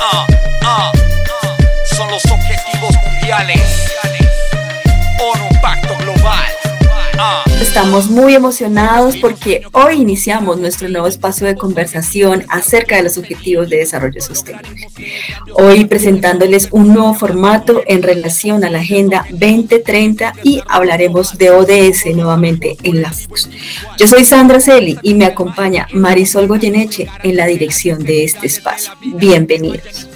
Ah, ah, son los objetivos mundiales. ONU Pacto. Ah. Estamos muy emocionados porque hoy iniciamos nuestro nuevo espacio de conversación acerca de los objetivos de desarrollo sostenible. Hoy presentándoles un nuevo formato en relación a la Agenda 2030 y hablaremos de ODS nuevamente en la FUS. Yo soy Sandra Celi y me acompaña Marisol Goyeneche en la dirección de este espacio. Bienvenidos.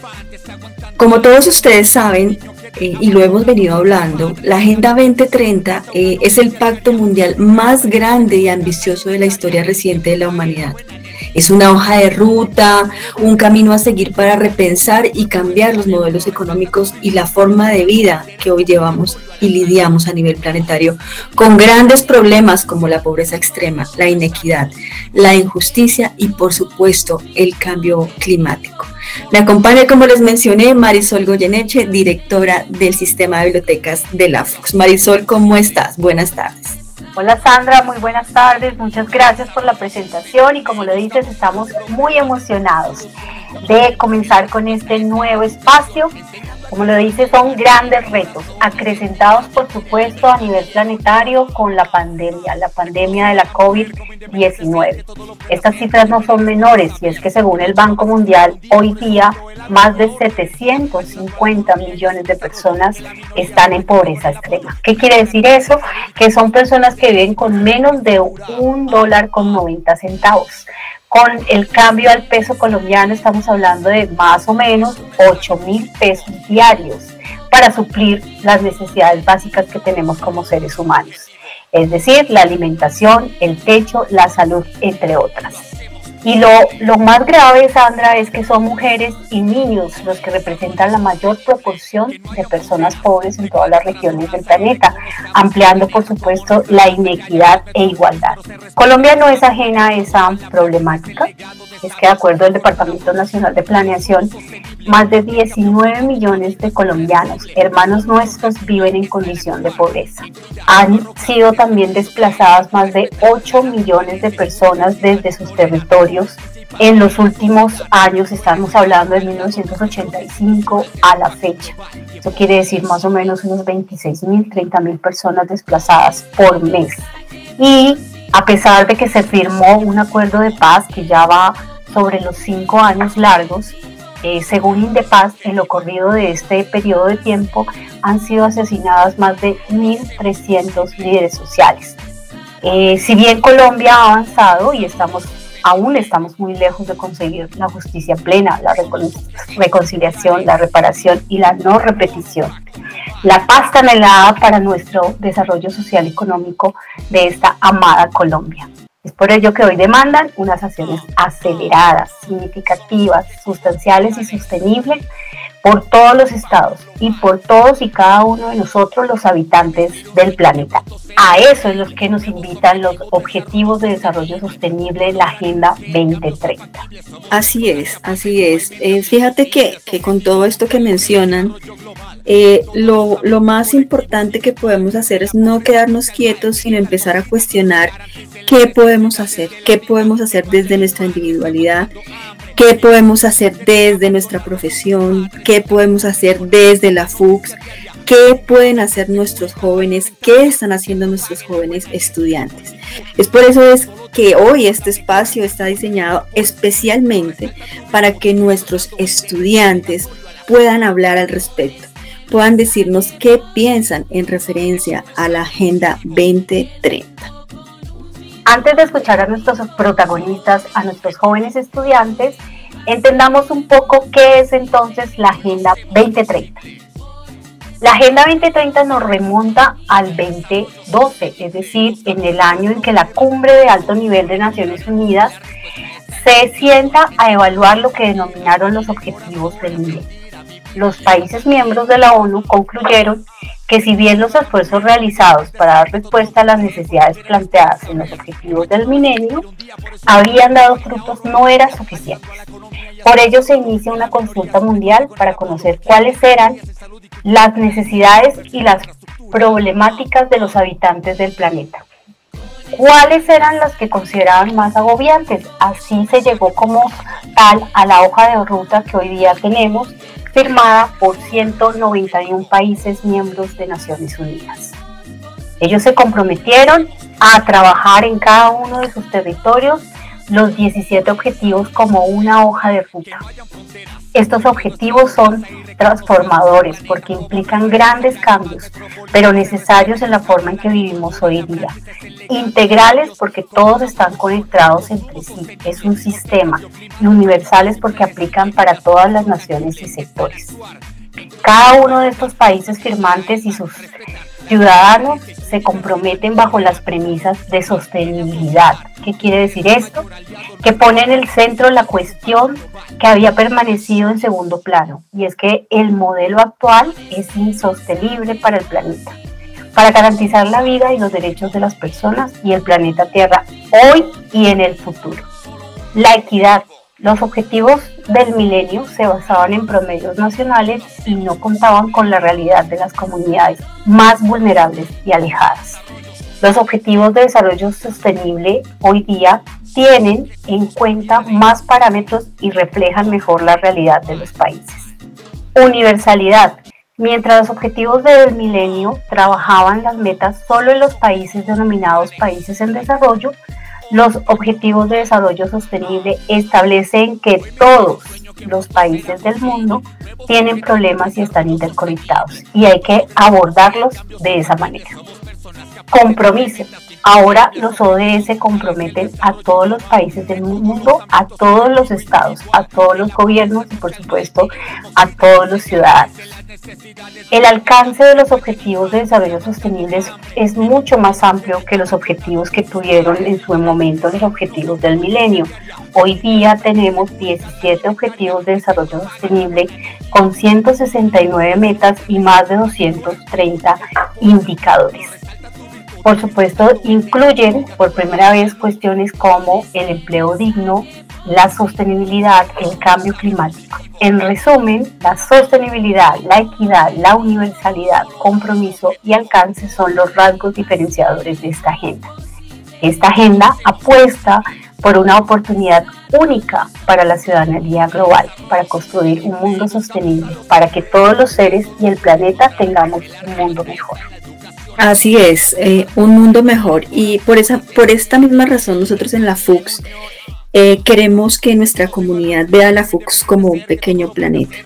Como todos ustedes saben, eh, y lo hemos venido hablando, la Agenda 2030 eh, es el pacto mundial más grande y ambicioso de la historia reciente de la humanidad. Es una hoja de ruta, un camino a seguir para repensar y cambiar los modelos económicos y la forma de vida que hoy llevamos y lidiamos a nivel planetario con grandes problemas como la pobreza extrema, la inequidad, la injusticia y por supuesto el cambio climático. Me acompaña, como les mencioné, Marisol Goyeneche, directora del Sistema de Bibliotecas de la FUX. Marisol, ¿cómo estás? Buenas tardes. Hola Sandra, muy buenas tardes, muchas gracias por la presentación y como lo dices, estamos muy emocionados de comenzar con este nuevo espacio como lo dice, son grandes retos, acrecentados por supuesto a nivel planetario con la pandemia, la pandemia de la COVID-19. Estas cifras no son menores y es que según el Banco Mundial, hoy día más de 750 millones de personas están en pobreza extrema. ¿Qué quiere decir eso? Que son personas que viven con menos de un dólar con 90 centavos. Con el cambio al peso colombiano estamos hablando de más o menos 8 mil pesos diarios para suplir las necesidades básicas que tenemos como seres humanos, es decir, la alimentación, el techo, la salud, entre otras. Y lo, lo, más grave, Sandra, es que son mujeres y niños los que representan la mayor proporción de personas pobres en todas las regiones del planeta, ampliando, por supuesto, la inequidad e igualdad. Colombia no es ajena a esa problemática. Es que, de acuerdo al Departamento Nacional de Planeación, más de 19 millones de colombianos, hermanos nuestros, viven en condición de pobreza. Han sido también desplazadas más de 8 millones de personas desde sus territorios en los últimos años, estamos hablando de 1985 a la fecha. Eso quiere decir más o menos unos 26 mil, 30 mil personas desplazadas por mes. Y a pesar de que se firmó un acuerdo de paz que ya va sobre los cinco años largos, eh, según Indepaz, en lo corrido de este periodo de tiempo han sido asesinadas más de 1.300 líderes sociales. Eh, si bien Colombia ha avanzado y estamos aún estamos muy lejos de conseguir la justicia plena, la reconciliación, la reparación y la no repetición. La paz tan helada para nuestro desarrollo social y económico de esta amada Colombia. Es por ello que hoy demandan unas acciones aceleradas, significativas, sustanciales y sostenibles por todos los estados y por todos y cada uno de nosotros los habitantes del planeta. A eso es lo que nos invitan los Objetivos de Desarrollo Sostenible, la Agenda 2030. Así es, así es. Eh, fíjate que, que, con todo esto que mencionan, eh, lo, lo más importante que podemos hacer es no quedarnos quietos, sino empezar a cuestionar qué podemos hacer, qué podemos hacer desde nuestra individualidad, qué podemos hacer desde nuestra profesión, qué podemos hacer desde la FUX, qué pueden hacer nuestros jóvenes, qué están haciendo nuestros jóvenes estudiantes. Es por eso es que hoy este espacio está diseñado especialmente para que nuestros estudiantes puedan hablar al respecto, puedan decirnos qué piensan en referencia a la Agenda 2030. Antes de escuchar a nuestros protagonistas, a nuestros jóvenes estudiantes, entendamos un poco qué es entonces la Agenda 2030. La Agenda 2030 nos remonta al 2012, es decir, en el año en que la cumbre de alto nivel de Naciones Unidas se sienta a evaluar lo que denominaron los objetivos del milenio. Los países miembros de la ONU concluyeron que si bien los esfuerzos realizados para dar respuesta a las necesidades planteadas en los objetivos del milenio habían dado frutos, no eran suficientes. Por ello se inicia una consulta mundial para conocer cuáles eran las necesidades y las problemáticas de los habitantes del planeta. cuáles eran las que consideraban más agobiantes. Así se llegó como tal a la hoja de ruta que hoy día tenemos, firmada por 191 países miembros de Naciones Unidas. Ellos se comprometieron a trabajar en cada uno de sus territorios los 17 objetivos como una hoja de ruta. Estos objetivos son transformadores porque implican grandes cambios, pero necesarios en la forma en que vivimos hoy día. Integrales porque todos están conectados entre sí, es un sistema. Y universales porque aplican para todas las naciones y sectores. Cada uno de estos países firmantes y sus ciudadanos se comprometen bajo las premisas de sostenibilidad. ¿Qué quiere decir esto? Que pone en el centro la cuestión que había permanecido en segundo plano, y es que el modelo actual es insostenible para el planeta, para garantizar la vida y los derechos de las personas y el planeta Tierra hoy y en el futuro. La equidad, los objetivos del milenio se basaban en promedios nacionales y no contaban con la realidad de las comunidades más vulnerables y alejadas. Los objetivos de desarrollo sostenible hoy día tienen en cuenta más parámetros y reflejan mejor la realidad de los países. Universalidad. Mientras los objetivos del milenio trabajaban las metas solo en los países denominados países en desarrollo, los Objetivos de Desarrollo Sostenible establecen que todos los países del mundo tienen problemas y están interconectados y hay que abordarlos de esa manera. Compromiso. Ahora los ODS comprometen a todos los países del mundo, a todos los estados, a todos los gobiernos y por supuesto a todos los ciudadanos. El alcance de los objetivos de desarrollo sostenible es mucho más amplio que los objetivos que tuvieron en su momento los objetivos del milenio. Hoy día tenemos 17 objetivos de desarrollo sostenible con 169 metas y más de 230 indicadores. Por supuesto, incluyen por primera vez cuestiones como el empleo digno, la sostenibilidad, el cambio climático. En resumen, la sostenibilidad, la equidad, la universalidad, compromiso y alcance son los rasgos diferenciadores de esta agenda. Esta agenda apuesta por una oportunidad única para la ciudadanía global, para construir un mundo sostenible, para que todos los seres y el planeta tengamos un mundo mejor. Así es, eh, un mundo mejor. Y por, esa, por esta misma razón nosotros en la FUX eh, queremos que nuestra comunidad vea la FUX como un pequeño planeta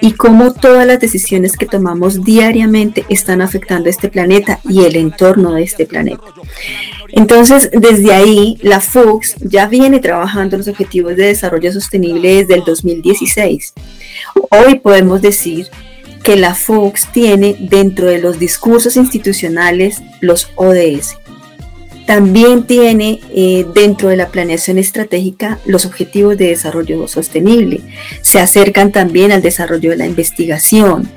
y cómo todas las decisiones que tomamos diariamente están afectando este planeta y el entorno de este planeta. Entonces, desde ahí, la FUX ya viene trabajando los objetivos de desarrollo sostenible desde el 2016. Hoy podemos decir que la FOX tiene dentro de los discursos institucionales los ODS. También tiene eh, dentro de la planeación estratégica los objetivos de desarrollo sostenible. Se acercan también al desarrollo de la investigación,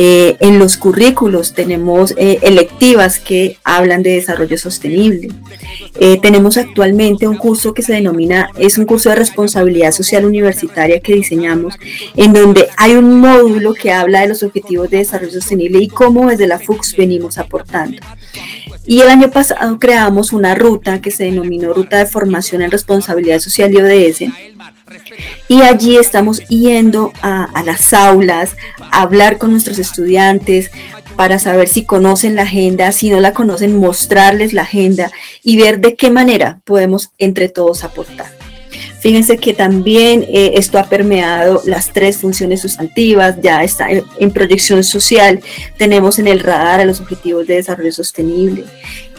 eh, en los currículos tenemos eh, electivas que hablan de desarrollo sostenible. Eh, tenemos actualmente un curso que se denomina, es un curso de responsabilidad social universitaria que diseñamos, en donde hay un módulo que habla de los objetivos de desarrollo sostenible y cómo desde la FUX venimos aportando. Y el año pasado creamos una ruta que se denominó Ruta de Formación en Responsabilidad Social y ODS. Y allí estamos yendo a, las aulas, a hablar con nuestros estudiantes para saber si conocen la agenda, si no la conocen, mostrarles la agenda y ver de qué manera podemos entre todos aportar. Fíjense que también eh, esto ha permeado las tres funciones sustantivas, ya está en, proyección social, tenemos en el radar a los objetivos de desarrollo sostenible.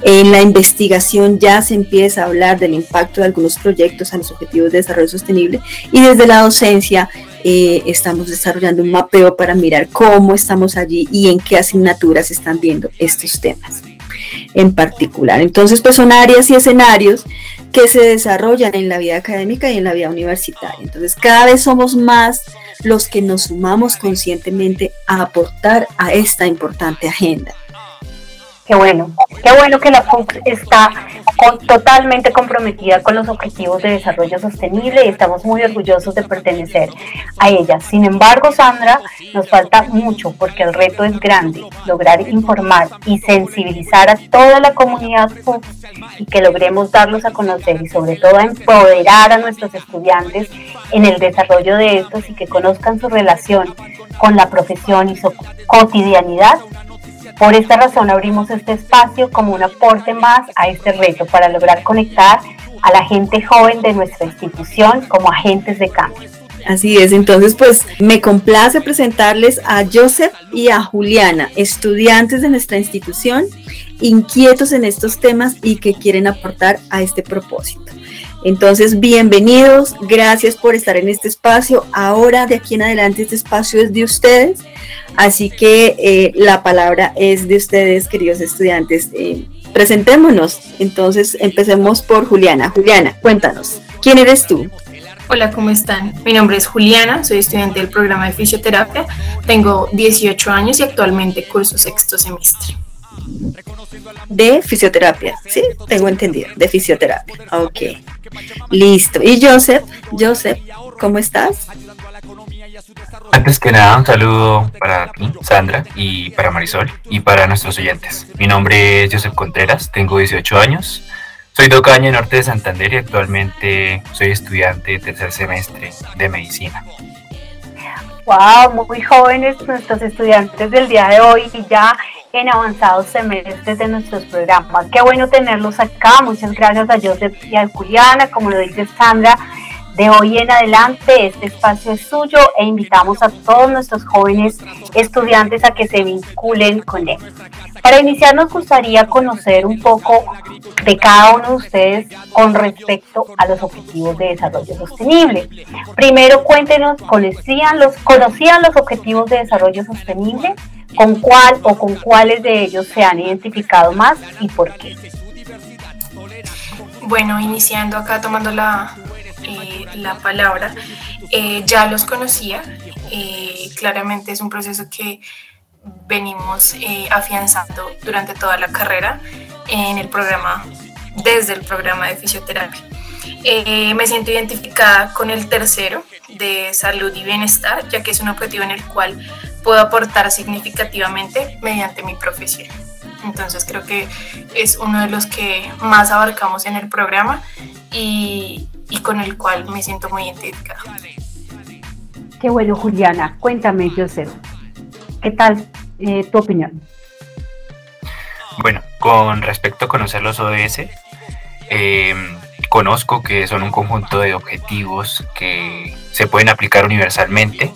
En la investigación ya se empieza a hablar del impacto de algunos proyectos a los objetivos de desarrollo sostenible y desde la docencia eh, estamos desarrollando un mapeo para mirar cómo estamos allí y en qué asignaturas están viendo estos temas en particular. Entonces, pues son áreas y escenarios que se desarrollan en la vida académica y en la vida universitaria. Entonces, cada vez somos más los que nos sumamos conscientemente a aportar a esta importante agenda. Qué bueno, qué bueno que la FUCS está totalmente comprometida con los objetivos de desarrollo sostenible y estamos muy orgullosos de pertenecer a ella. Sin embargo, Sandra, nos falta mucho porque el reto es grande, lograr informar y sensibilizar a toda la comunidad FUCS y que logremos darlos a conocer y sobre todo empoderar a nuestros estudiantes en el desarrollo de estos y que conozcan su relación con la profesión y su cotidianidad por esta razón abrimos este espacio como un aporte más a este reto para lograr conectar a la gente joven de nuestra institución como agentes de cambio. Así es, entonces pues me complace presentarles a Joseph y a Juliana, estudiantes de nuestra institución, inquietos en estos temas y que quieren aportar a este propósito. Entonces, bienvenidos, gracias por estar en este espacio. Ahora, de aquí en adelante, este espacio es de ustedes, así que eh, la palabra es de ustedes, queridos estudiantes. Eh, presentémonos. Entonces, empecemos por Juliana. Juliana, cuéntanos, ¿quién eres tú? Hola, ¿cómo están? Mi nombre es Juliana, soy estudiante del programa de fisioterapia, tengo 18 años y actualmente curso sexto semestre. De fisioterapia, sí, tengo entendido, de fisioterapia. Ok, listo. ¿Y Joseph? Joseph, ¿cómo estás? Antes que nada, un saludo para ti, Sandra, y para Marisol, y para nuestros oyentes. Mi nombre es Joseph Contreras, tengo 18 años, soy docaña Norte de Santander y actualmente soy estudiante de tercer semestre de medicina. Wow, muy jóvenes nuestros estudiantes del día de hoy y ya en avanzados semestres de nuestros programas. Qué bueno tenerlos acá. Muchas gracias a Joseph y a Juliana, como lo dice Sandra. De hoy en adelante este espacio es suyo e invitamos a todos nuestros jóvenes estudiantes a que se vinculen con él. Para iniciar nos gustaría conocer un poco de cada uno de ustedes con respecto a los objetivos de desarrollo sostenible. Primero cuéntenos, ¿conocían los, ¿conocían los objetivos de desarrollo sostenible? ¿Con cuál o con cuáles de ellos se han identificado más y por qué? Bueno, iniciando acá tomando la, eh, la palabra, eh, ya los conocía. Eh, claramente es un proceso que venimos afianzando durante toda la carrera en el programa, desde el programa de fisioterapia. me siento identificada con el tercero de salud y bienestar, ya que es un objetivo en el cual puedo aportar significativamente mediante mi profesión. Entonces creo que es uno de los que más abarcamos en el programa y, y con el cual me siento muy identificada. Qué bueno, Juliana. Cuéntame, Joseph. ¿Qué tal eh, tu opinión? Bueno, con respecto a conocer los ODS, eh, conozco que son un conjunto de objetivos que se pueden aplicar universalmente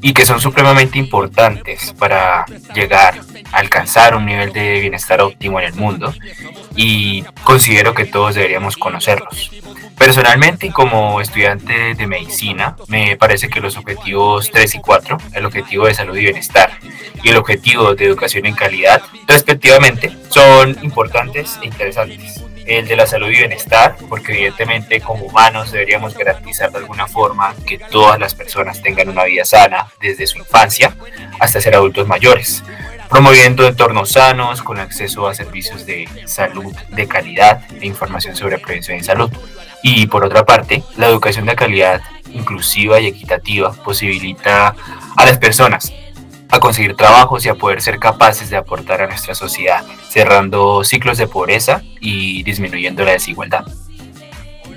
y que son supremamente importantes para llegar a alcanzar un nivel de bienestar óptimo en el mundo y considero que todos deberíamos conocerlos. Personalmente y como estudiante de medicina, me parece que los objetivos 3 y 4, el objetivo de salud y bienestar y el objetivo de educación en calidad, respectivamente, son importantes e interesantes el de la salud y bienestar, porque evidentemente como humanos deberíamos garantizar de alguna forma que todas las personas tengan una vida sana desde su infancia hasta ser adultos mayores, promoviendo entornos sanos con acceso a servicios de salud de calidad e información sobre prevención y salud. Y por otra parte, la educación de calidad inclusiva y equitativa posibilita a las personas a conseguir trabajos y a poder ser capaces de aportar a nuestra sociedad, cerrando ciclos de pobreza y disminuyendo la desigualdad.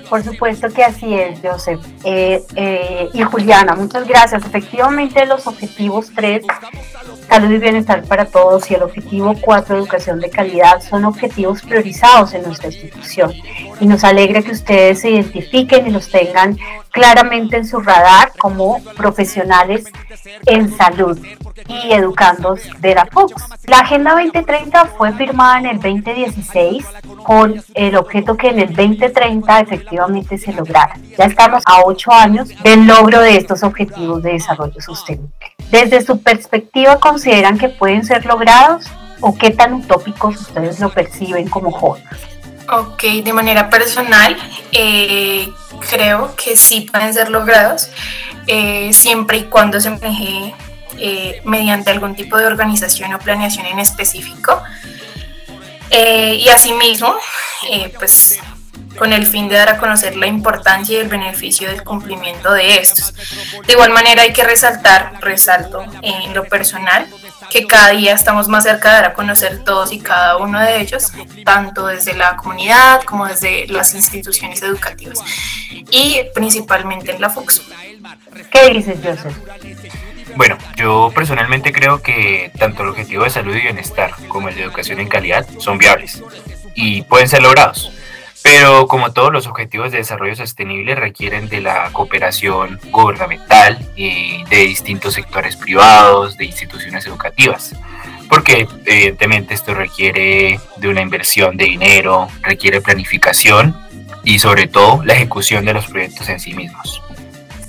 Por supuesto que así es, Joseph. Eh, eh, y Juliana, muchas gracias. Efectivamente, los objetivos 3, salud y bienestar para todos, y el objetivo 4, educación de calidad, son objetivos priorizados en nuestra institución. Y nos alegra que ustedes se identifiquen y los tengan claramente en su radar como profesionales en salud y educandos de la Fox. La Agenda 2030 fue firmada en el 2016 con el objeto que en el 2030 efectivamente se lograra. Ya estamos a ocho años del logro de estos objetivos de desarrollo sostenible. Desde su perspectiva, ¿consideran que pueden ser logrados o qué tan utópicos ustedes lo perciben como jóvenes? Ok, de manera personal, eh, creo que sí pueden ser logrados eh, siempre y cuando se maneje eh, mediante algún tipo de organización o planeación en específico. Y asimismo, pues con el fin de dar a conocer la importancia y el beneficio del cumplimiento de estos. De igual manera hay que resaltar, resalto en lo personal, que cada día estamos más cerca de dar a conocer todos y cada uno de ellos, tanto desde la comunidad como desde las instituciones educativas y principalmente en la FUX. ¿Qué dices, Joseph? Bueno, yo personalmente creo que tanto el objetivo de salud y bienestar como el de educación en calidad son viables y pueden ser logrados. Pero como todos los objetivos de desarrollo sostenible requieren de la cooperación gubernamental y de distintos sectores privados, de instituciones educativas. Porque evidentemente esto requiere de una inversión de dinero, requiere planificación y sobre todo la ejecución de los proyectos en sí mismos.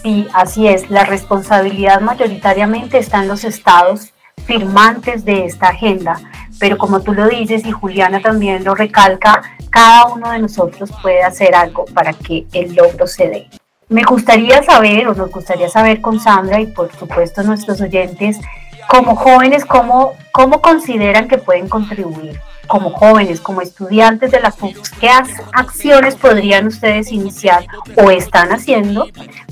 Sí, así es. La responsabilidad mayoritariamente está en los estados firmantes de esta agenda, pero como tú lo dices y Juliana también lo recalca, cada uno de nosotros puede hacer algo para que el logro se dé. Me gustaría saber, o nos gustaría saber con Sandra y por supuesto nuestros oyentes, como jóvenes, cómo, cómo consideran que pueden contribuir como jóvenes, como estudiantes de la FUCS, ¿qué acciones podrían ustedes iniciar o están haciendo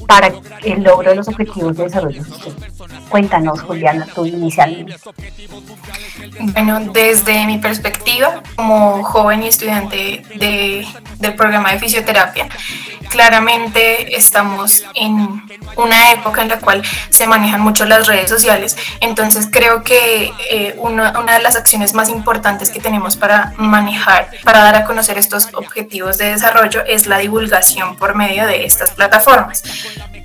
para el logro de los objetivos de desarrollo sostenible? Cuéntanos, Juliana, tú inicialmente. Bueno, desde mi perspectiva, como joven y estudiante de, del programa de fisioterapia, claramente estamos en una época en la cual se manejan mucho las redes sociales, entonces creo que eh, una, una de las acciones más importantes que tenemos para manejar, para dar a conocer estos objetivos de desarrollo es la divulgación por medio de estas plataformas,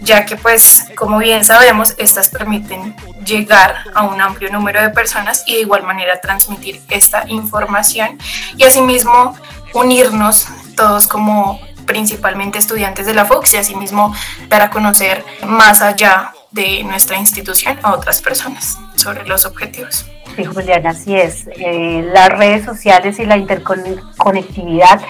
ya que pues como bien sabemos, estas permiten llegar a un amplio número de personas y de igual manera transmitir esta información y asimismo unirnos todos como principalmente estudiantes de la FOX y asimismo dar a conocer más allá de nuestra institución a otras personas sobre los objetivos. Sí, Julián, así es. Eh, las redes sociales y la interconectividad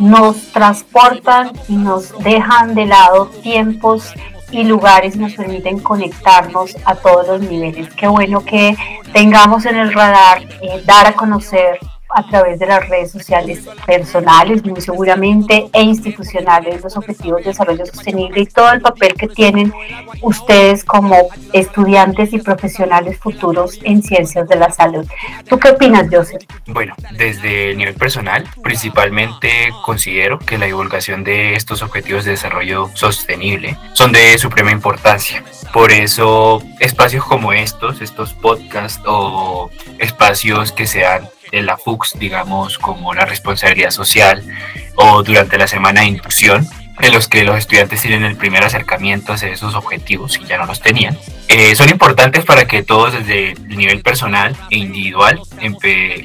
nos transportan y nos dejan de lado tiempos y lugares, nos permiten conectarnos a todos los niveles. Qué bueno que tengamos en el radar eh, dar a conocer a través de las redes sociales personales, muy seguramente, e institucionales, los objetivos de desarrollo sostenible y todo el papel que tienen ustedes como estudiantes y profesionales futuros en ciencias de la salud. ¿Tú qué opinas, Joseph? Bueno, desde el nivel personal, principalmente considero que la divulgación de estos objetivos de desarrollo sostenible son de suprema importancia. Por eso, espacios como estos, estos podcasts o espacios que sean de la FUX, digamos, como la responsabilidad social o durante la semana de inclusión, en los que los estudiantes tienen el primer acercamiento hacia esos objetivos y ya no los tenían, eh, son importantes para que todos desde el nivel personal e individual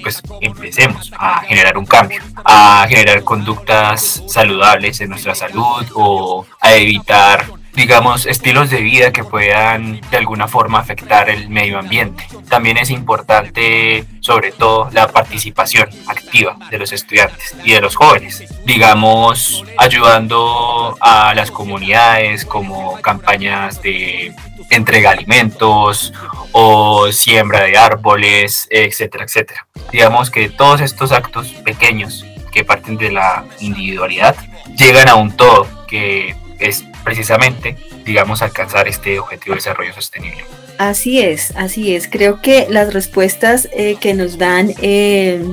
pues empecemos a generar un cambio, a generar conductas saludables en nuestra salud o a evitar digamos, estilos de vida que puedan de alguna forma afectar el medio ambiente. También es importante, sobre todo, la participación activa de los estudiantes y de los jóvenes, digamos, ayudando a las comunidades como campañas de entrega alimentos o siembra de árboles, etcétera, etcétera. Digamos que todos estos actos pequeños que parten de la individualidad llegan a un todo que es precisamente, digamos, alcanzar este objetivo de desarrollo sostenible. Así es, así es. Creo que las respuestas eh, que nos dan eh,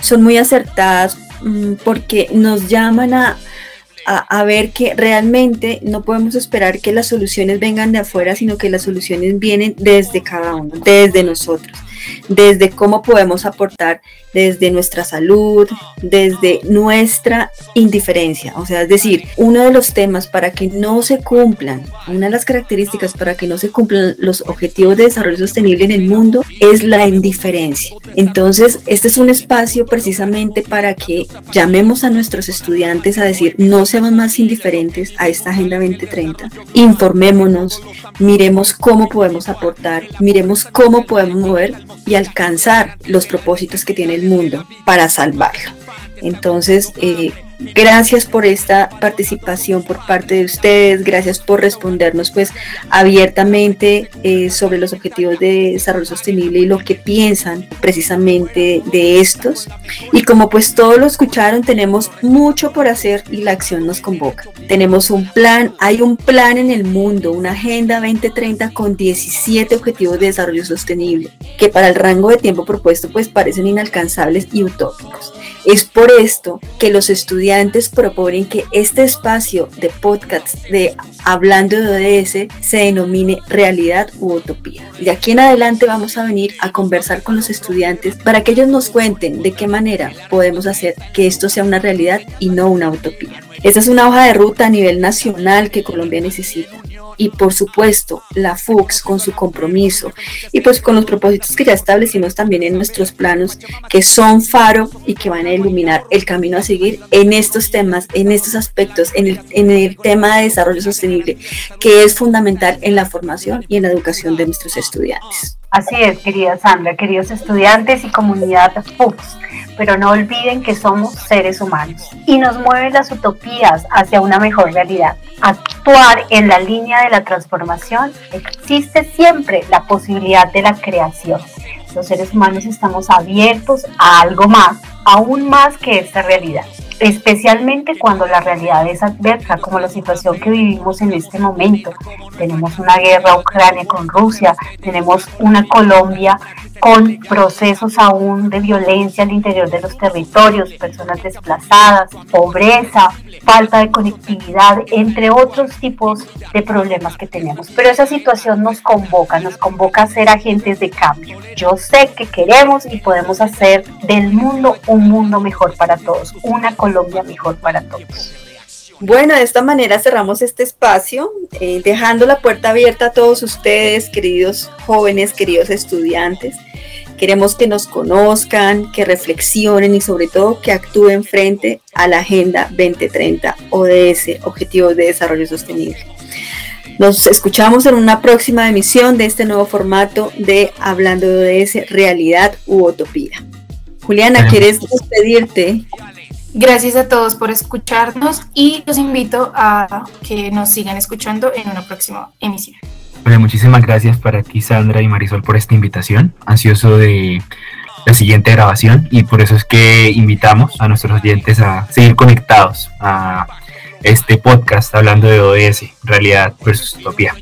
son muy acertadas mm, porque nos llaman a, a, ver que realmente no podemos esperar que las soluciones vengan de afuera, sino que las soluciones vienen desde cada uno, desde nosotros desde cómo podemos aportar desde nuestra salud, desde nuestra indiferencia. O sea, es decir, uno de los temas para que no se cumplan, una de las características para que no se cumplan los objetivos de desarrollo sostenible en el mundo es la indiferencia. Entonces, este es un espacio precisamente para que llamemos a nuestros estudiantes a decir, no seamos más indiferentes a esta Agenda 2030, informémonos, miremos cómo podemos aportar, miremos cómo podemos mover y alcanzar los propósitos que tiene el mundo para salvarlo. Entonces, eh, Gracias por esta participación por parte de ustedes, gracias por respondernos pues abiertamente eh, sobre los objetivos de desarrollo sostenible y lo que piensan precisamente de estos. Y como pues todos lo escucharon, tenemos mucho por hacer y la acción nos convoca. Tenemos un plan, hay un plan en el mundo, una Agenda 2030 con 17 objetivos de desarrollo sostenible, que para el rango de tiempo propuesto pues parecen inalcanzables y utópicos. Es por esto que los estudiantes proponen que este espacio de podcast de Hablando de ODS se denomine realidad u utopía. De aquí en adelante vamos a venir a conversar con los estudiantes para que ellos nos cuenten de qué manera podemos hacer que esto sea una realidad y no una utopía. Esta es una hoja de ruta a nivel nacional que Colombia necesita y por supuesto la FUX con su compromiso y pues con los propósitos que ya establecimos también en nuestros planos que son faro y que van a iluminar el camino a seguir en estos temas, en estos aspectos, en el, en el tema de desarrollo sostenible que es fundamental en la formación y en la educación de nuestros estudiantes. Así es, querida Sandra, queridos estudiantes y comunidad FUX, pero no olviden que somos seres humanos y nos mueven las utopías hacia una mejor realidad. Actuar en la línea de la transformación existe siempre la posibilidad de la creación. Los seres humanos estamos abiertos a algo más, aún más que esta realidad especialmente cuando la realidad es adversa, como la situación que vivimos en este momento. Tenemos una guerra Ucrania con Rusia, tenemos una Colombia con procesos aún de violencia al interior de los territorios, personas desplazadas, pobreza, falta de conectividad, entre otros tipos de problemas que tenemos. Pero esa situación nos convoca, nos convoca a ser agentes de cambio. Yo sé que queremos y podemos hacer del mundo un mundo mejor para todos, una Colombia mejor para todos. Bueno, de esta manera cerramos este espacio, eh, dejando la puerta abierta a todos ustedes, queridos jóvenes, queridos estudiantes. Queremos que nos conozcan, que reflexionen y sobre todo que actúen frente a la Agenda 2030 ODS, Objetivos de Desarrollo Sostenible. Nos escuchamos en una próxima emisión de este nuevo formato de Hablando de ODS, Realidad u Utopía. Juliana, ¿quieres despedirte? Gracias a todos por escucharnos y los invito a que nos sigan escuchando en una próxima emisión. Bueno, muchísimas gracias para ti, Sandra y Marisol, por esta invitación. Ansioso de la siguiente grabación y por eso es que invitamos a nuestros oyentes a seguir conectados a este podcast hablando de ODS, realidad versus utopía.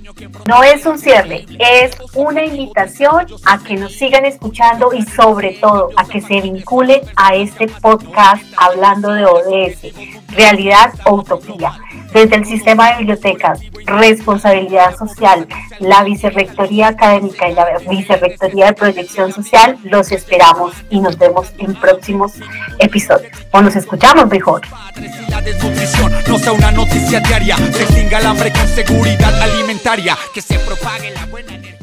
No es un cierre, es una invitación a que nos sigan escuchando y sobre todo a que se vinculen a este podcast hablando de ODS, realidad o utopía desde el sistema de bibliotecas, responsabilidad social, la vicerrectoría académica y la vicerrectoría de proyección social, los esperamos y nos vemos en próximos episodios. O nos escuchamos mejor. La desnutrición no sea una noticia diaria, se el hambre con seguridad alimentaria, que se propague la buena energía.